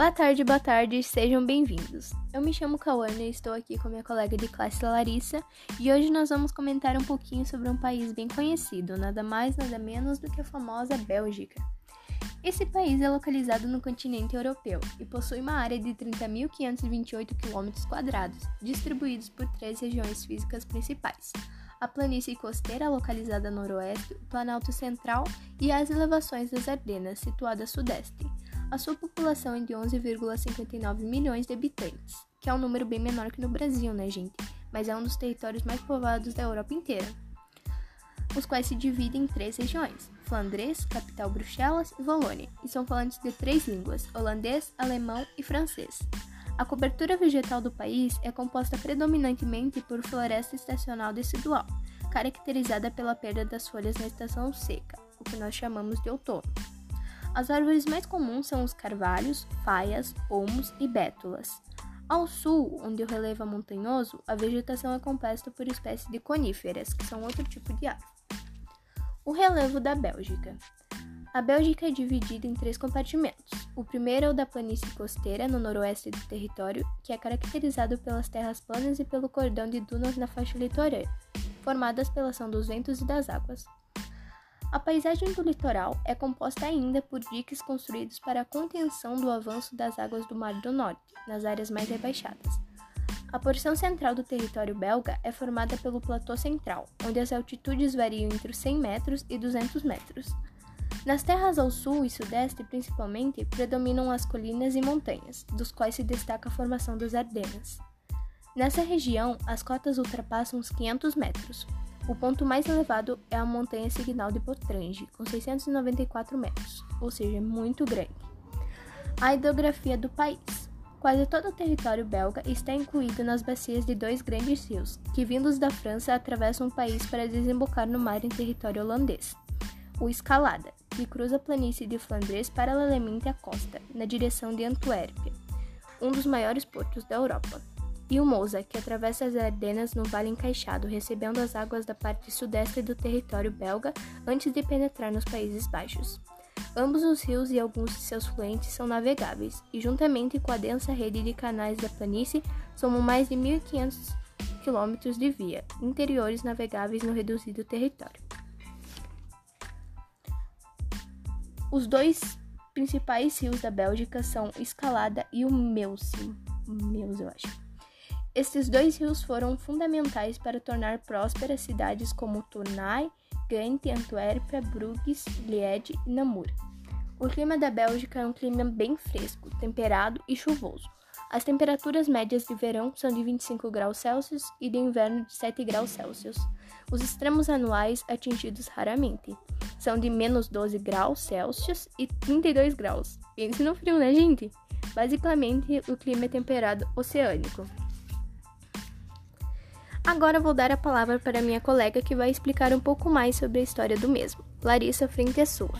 Boa tarde, boa tarde, sejam bem-vindos. Eu me chamo Cauane e estou aqui com minha colega de classe Larissa e hoje nós vamos comentar um pouquinho sobre um país bem conhecido, nada mais nada menos do que a famosa Bélgica. Esse país é localizado no continente europeu e possui uma área de 30.528 km, distribuídos por três regiões físicas principais: a planície costeira, localizada a noroeste, o Planalto Central e as elevações das Ardenas, situada a sudeste. A sua população é de 11,59 milhões de habitantes, que é um número bem menor que no Brasil, né, gente? Mas é um dos territórios mais povoados da Europa inteira, os quais se dividem em três regiões: Flandres, capital Bruxelas e Volônia, e são falantes de três línguas: holandês, alemão e francês. A cobertura vegetal do país é composta predominantemente por floresta estacional decidual, caracterizada pela perda das folhas na estação seca, o que nós chamamos de outono. As árvores mais comuns são os carvalhos, faias, olmos e bétulas. Ao sul, onde o relevo é montanhoso, a vegetação é composta por espécies de coníferas, que são outro tipo de árvore. O relevo da Bélgica. A Bélgica é dividida em três compartimentos. O primeiro é o da planície costeira, no noroeste do território, que é caracterizado pelas terras planas e pelo cordão de dunas na faixa litorânea, formadas pela ação dos ventos e das águas. A paisagem do litoral é composta ainda por diques construídos para a contenção do avanço das águas do Mar do Norte, nas áreas mais rebaixadas. A porção central do território belga é formada pelo Platô Central, onde as altitudes variam entre os 100 metros e 200 metros. Nas terras ao sul e sudeste, principalmente, predominam as colinas e montanhas, dos quais se destaca a formação das Ardenas. Nessa região, as cotas ultrapassam os 500 metros, o ponto mais elevado é a montanha Signal de Potrange, com 694 metros, ou seja, é muito grande. A hidrografia do país. Quase todo o território belga está incluído nas bacias de dois grandes rios, que vindos da França atravessam o país para desembocar no mar em território holandês. O Escalada, que cruza a planície de Flandres paralelamente à costa, na direção de Antuérpia, um dos maiores portos da Europa e o Mosa, que atravessa as Ardenas no Vale Encaixado, recebendo as águas da parte sudeste do território belga antes de penetrar nos Países Baixos. Ambos os rios e alguns de seus fluentes são navegáveis, e juntamente com a densa rede de canais da planície, somam mais de 1.500 quilômetros de via interiores navegáveis no reduzido território. Os dois principais rios da Bélgica são Escalada e o Meuse. Meuse, eu acho. Estes dois rios foram fundamentais para tornar prósperas cidades como Tournai, Ghent, Antuérpia, Bruges, Liège e Namur. O clima da Bélgica é um clima bem fresco, temperado e chuvoso. As temperaturas médias de verão são de 25 graus Celsius e de inverno de 7 graus Celsius. Os extremos anuais, atingidos raramente, são de menos 12 graus Celsius e 32 graus. Pense no frio, né, gente? Basicamente, o clima é temperado oceânico. Agora vou dar a palavra para minha colega que vai explicar um pouco mais sobre a história do mesmo. Larissa, frente é sua.